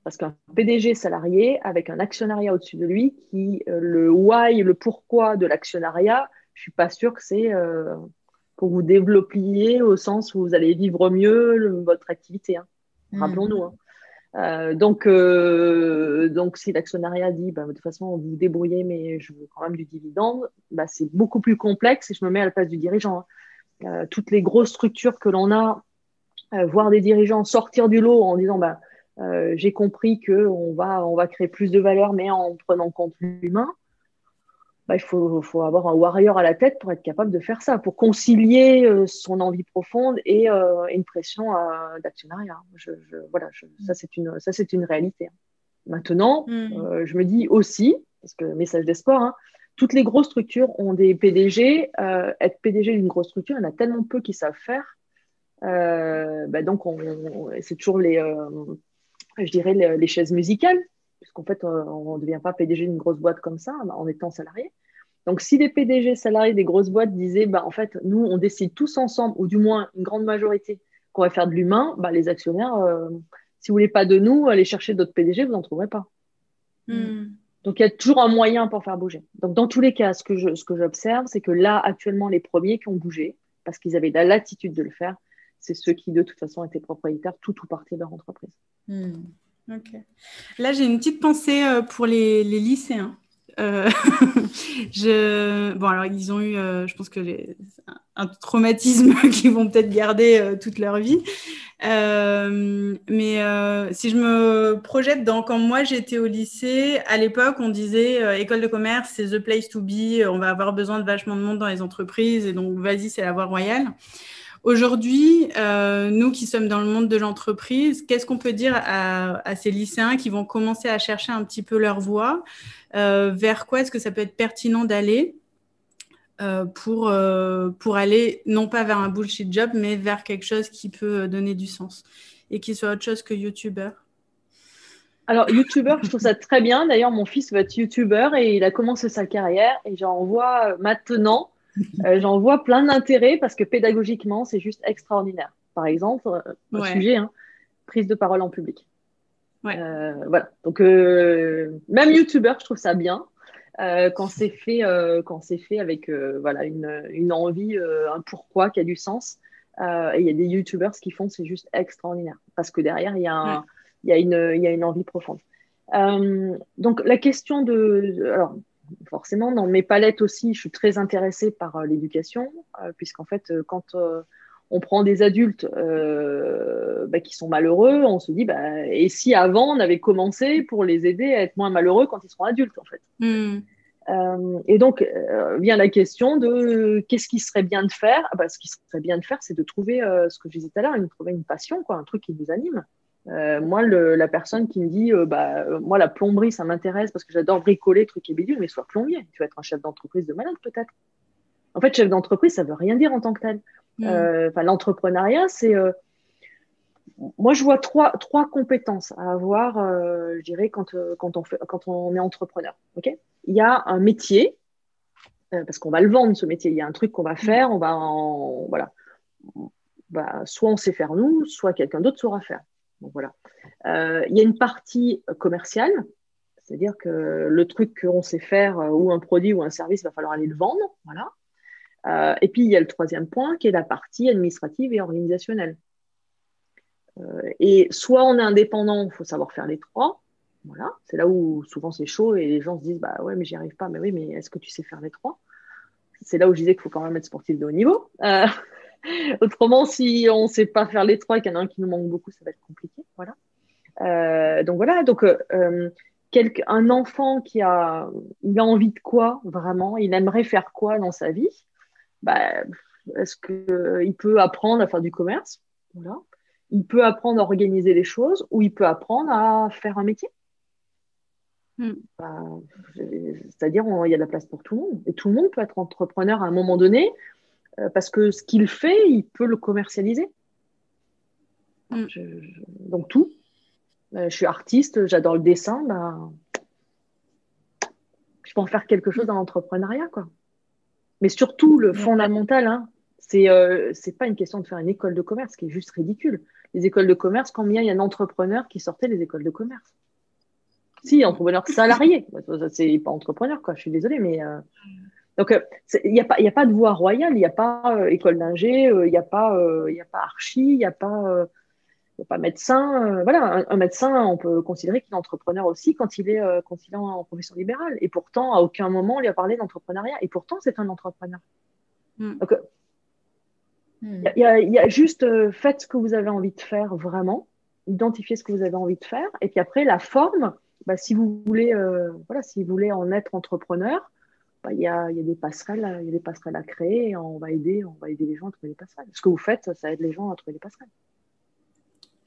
Parce qu'un PDG salarié avec un actionnariat au-dessus de lui, qui euh, le why, le pourquoi de l'actionnariat, je suis pas sûre que c'est pour vous développiez au sens où vous allez vivre mieux votre activité. Hein. Hmm. Rappelons-nous. Hein. Euh, donc, euh, donc, si l'actionnariat dit, bah, de toute façon, vous vous débrouillez, mais je veux quand même du dividende, bah, c'est beaucoup plus complexe et je me mets à la place du dirigeant. Hein. Euh, toutes les grosses structures que l'on a, voir des dirigeants sortir du lot en disant, bah, j'ai compris qu'on va, on va créer plus de valeur, mais en prenant en compte l'humain. Bah, il faut, avoir un warrior à la tête pour être capable de faire ça, pour concilier euh, son envie profonde et, euh, une pression euh, d'actionnariat. voilà, ça c'est une, ça c'est une réalité. Maintenant, hmm. je me dis aussi, parce que message d'espoir, hein, toutes les grosses structures ont des PDG. être PDG d'une grosse structure, il y en a tellement peu qui savent faire. Bah, donc, c'est toujours les, je dirais, les chaises musicales puisqu'en fait, euh, on ne devient pas PDG d'une grosse boîte comme ça en étant salarié. Donc, si les PDG salariés des grosses boîtes disaient, bah, en fait, nous, on décide tous ensemble, ou du moins une grande majorité, qu'on va faire de l'humain, bah, les actionnaires, euh, si vous voulez pas de nous, allez chercher d'autres PDG, vous n'en trouverez pas. Hmm. Donc, il y a toujours un moyen pour faire bouger. Donc, dans tous les cas, ce que, ce que j'observe, c'est que là, actuellement, les premiers qui ont bougé, parce qu'ils avaient la latitude de le faire, c'est ceux qui, de toute façon, étaient propriétaires tout ou partie de leur entreprise. Hmm. Ok. Là, j'ai une petite pensée euh, pour les, lycéens. Euh. *laughs* Bon, alors, ils ont eu, euh, je pense que un traumatisme *laughs* qu'ils vont peut-être garder toute leur vie. mais si je me projette dans quand moi j'étais au lycée, à l'époque, on disait école de commerce, c'est the place to be, on va avoir besoin de vachement de monde dans les entreprises, et donc vas-y, c'est la voie royale. Aujourd'hui, euh, nous qui sommes dans le monde de l'entreprise, qu'est-ce qu'on peut dire à, ces lycéens qui vont commencer à chercher un petit peu leur voie euh, Vers quoi est-ce que ça peut être pertinent d'aller euh, pour, pour aller non pas vers un bullshit job, mais vers quelque chose qui peut donner du sens et qui soit autre chose que YouTuber? Alors, YouTuber, je trouve ça très bien. D'ailleurs, mon fils va être YouTuber et il a commencé sa carrière. Et j'en vois maintenant euh, j'en vois plein d'intérêts parce que pédagogiquement, c'est juste extraordinaire. Par exemple, un euh, sujet, hein, prise de parole en public. Euh, voilà. Donc, même YouTuber, je trouve ça bien. quand c'est fait, quand c'est fait avec voilà une, une envie, un pourquoi qui a du sens. et il y a des YouTubers qui font, c'est juste extraordinaire parce que derrière il y a, il y a une, y a une envie profonde. donc la question de, alors forcément, dans mes palettes aussi, je suis très intéressée par euh, l'éducation, euh, puisqu'en fait, euh, quand on prend des adultes bah, qui sont malheureux, on se dit, bah, et si avant on avait commencé pour les aider à être moins malheureux quand ils seront adultes, en fait. Hmm. et donc vient la question de qu'est-ce qui serait bien de faire? Ah bah, Ce qui serait bien de faire, c'est de trouver ce que je disais tout à l'heure, de trouver une passion, quoi, un truc qui vous anime. Moi, la personne qui me dit, bah, moi, la plomberie, ça m'intéresse parce que j'adore bricoler, trucs et bidule, mais sois plombier. Tu vas être un chef d'entreprise de malade, peut-être. En fait, chef d'entreprise, ça veut rien dire en tant que tel. Mm. L'entrepreneuriat, c'est moi, je vois trois, trois compétences à avoir, euh, je dirais, quand, euh, quand, on fait, quand on est entrepreneur. Ok? Il y a un métier, euh, parce qu'on va le vendre, ce métier. Il y a un truc qu'on va faire, on va en. Voilà. Bah, soit on sait faire nous, soit quelqu'un d'autre saura faire. Voilà. il y a une partie commerciale, c'est-à-dire que le truc qu'on sait faire, ou un produit ou un service, il va falloir aller le vendre. Voilà. et puis, il y a le troisième point qui est la partie administrative et organisationnelle. Euh, et soit on est indépendant, il faut savoir faire les trois. Voilà, c'est là où souvent c'est chaud et les gens se disent bah ouais mais j'y arrive pas. Mais oui, mais est-ce que tu sais faire les trois? C'est là où je disais qu'il faut quand même être sportif de haut niveau. Euh, *laughs* autrement, si on ne sait pas faire les trois et qu'il y en a un qui nous manque beaucoup, ça va être compliqué. Voilà. Euh, donc voilà, donc un enfant qui a, il a envie de quoi vraiment? Il aimerait faire quoi dans sa vie? Bah, Est-ce qu'il peut apprendre à faire du commerce? Voilà il peut apprendre à organiser les choses ou il peut apprendre à faire un métier? Hmm. Bah, c'est-à-dire, il y a de la place pour tout le monde. Et tout le monde peut être entrepreneur à un moment donné euh, parce que ce qu'il fait, il peut le commercialiser. Hmm. donc, tout. Euh, je suis artiste, j'adore le dessin. Bah, je peux en faire quelque chose dans l'entrepreneuriat. Quoi. Mais surtout, le fondamental, hein, c'est euh, pas une question de faire une école de commerce, qui est juste ridicule les écoles de commerce, combien il y a d'entrepreneurs qui sortaient des écoles de commerce? Si, entrepreneurs salariés. C'est pas entrepreneur, quoi. Je suis désolée, mais. Euh, donc, euh, il n'y a, pas, a pas de voie royale, il n'y a pas euh, école d'ingé, il n'y a, pas, il a pas archi, il n'y a pas. a pas médecin, voilà, un, médecin, on peut considérer qu'il est entrepreneur aussi quand il est, quand il est en, profession libérale. Et pourtant, à aucun moment, il a parlé d'entrepreneuriat. Et pourtant, c'est un entrepreneur. Hmm. Donc, Hmm. Il y, a juste euh, faites ce que vous avez envie de faire vraiment, identifiez ce que vous avez envie de faire, et puis après la forme. Bah, si vous voulez, euh, voilà, si vous voulez en être entrepreneur, bah, il y, a, y, a, des passerelles, il y a des passerelles à créer. Et on va aider, on va aider les gens à trouver des passerelles. Ce que vous faites, ça aide les gens à trouver des passerelles.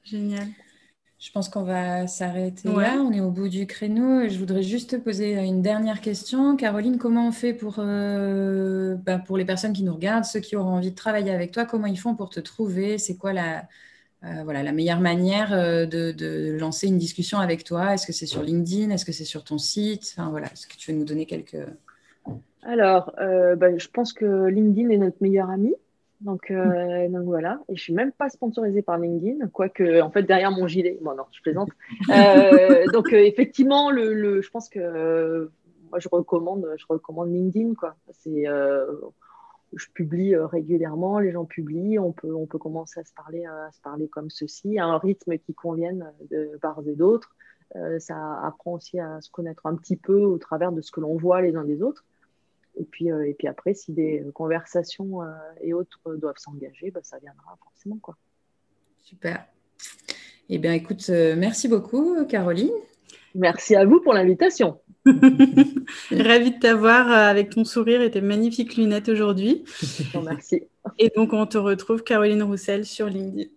Génial. Je pense qu'on va s'arrêter là. On est au bout du créneau. Je voudrais juste te poser une dernière question. Caroline, comment on fait pour, euh, bah, pour les personnes qui nous regardent, ceux qui auront envie de travailler avec toi Comment ils font pour te trouver? C'est quoi la, euh, voilà, la meilleure manière euh, de, lancer une discussion avec toi? Est-ce que c'est sur LinkedIn? Est-ce que c'est sur ton site? Enfin, voilà. Est-ce que tu veux nous donner quelques... Alors, bah, je pense que LinkedIn est notre meilleur ami. Donc, euh, donc, voilà, et je suis même pas sponsorisée par LinkedIn, quoique en fait derrière mon gilet, bon non, je plaisante. *laughs* Euh, donc euh, effectivement, le, le, je pense que moi je recommande, je recommande LinkedIn quoi. C'est, je publie régulièrement, les gens publient, on peut, on peut commencer à se parler, à se parler comme ceci, à un rythme qui convienne de part et d'autre. ça apprend aussi à se connaître un petit peu au travers de ce que l'on voit les uns des autres. Et puis, euh, et puis après, si des conversations euh, et autres doivent s'engager, bah, ça viendra forcément. Quoi. Super. Eh bien, écoute, euh, merci beaucoup, Caroline. Merci à vous pour l'invitation. *laughs* Ravie de t'avoir avec ton sourire et tes magnifiques lunettes aujourd'hui. Merci. Et donc, on te retrouve, Caroline Roussel, sur LinkedIn.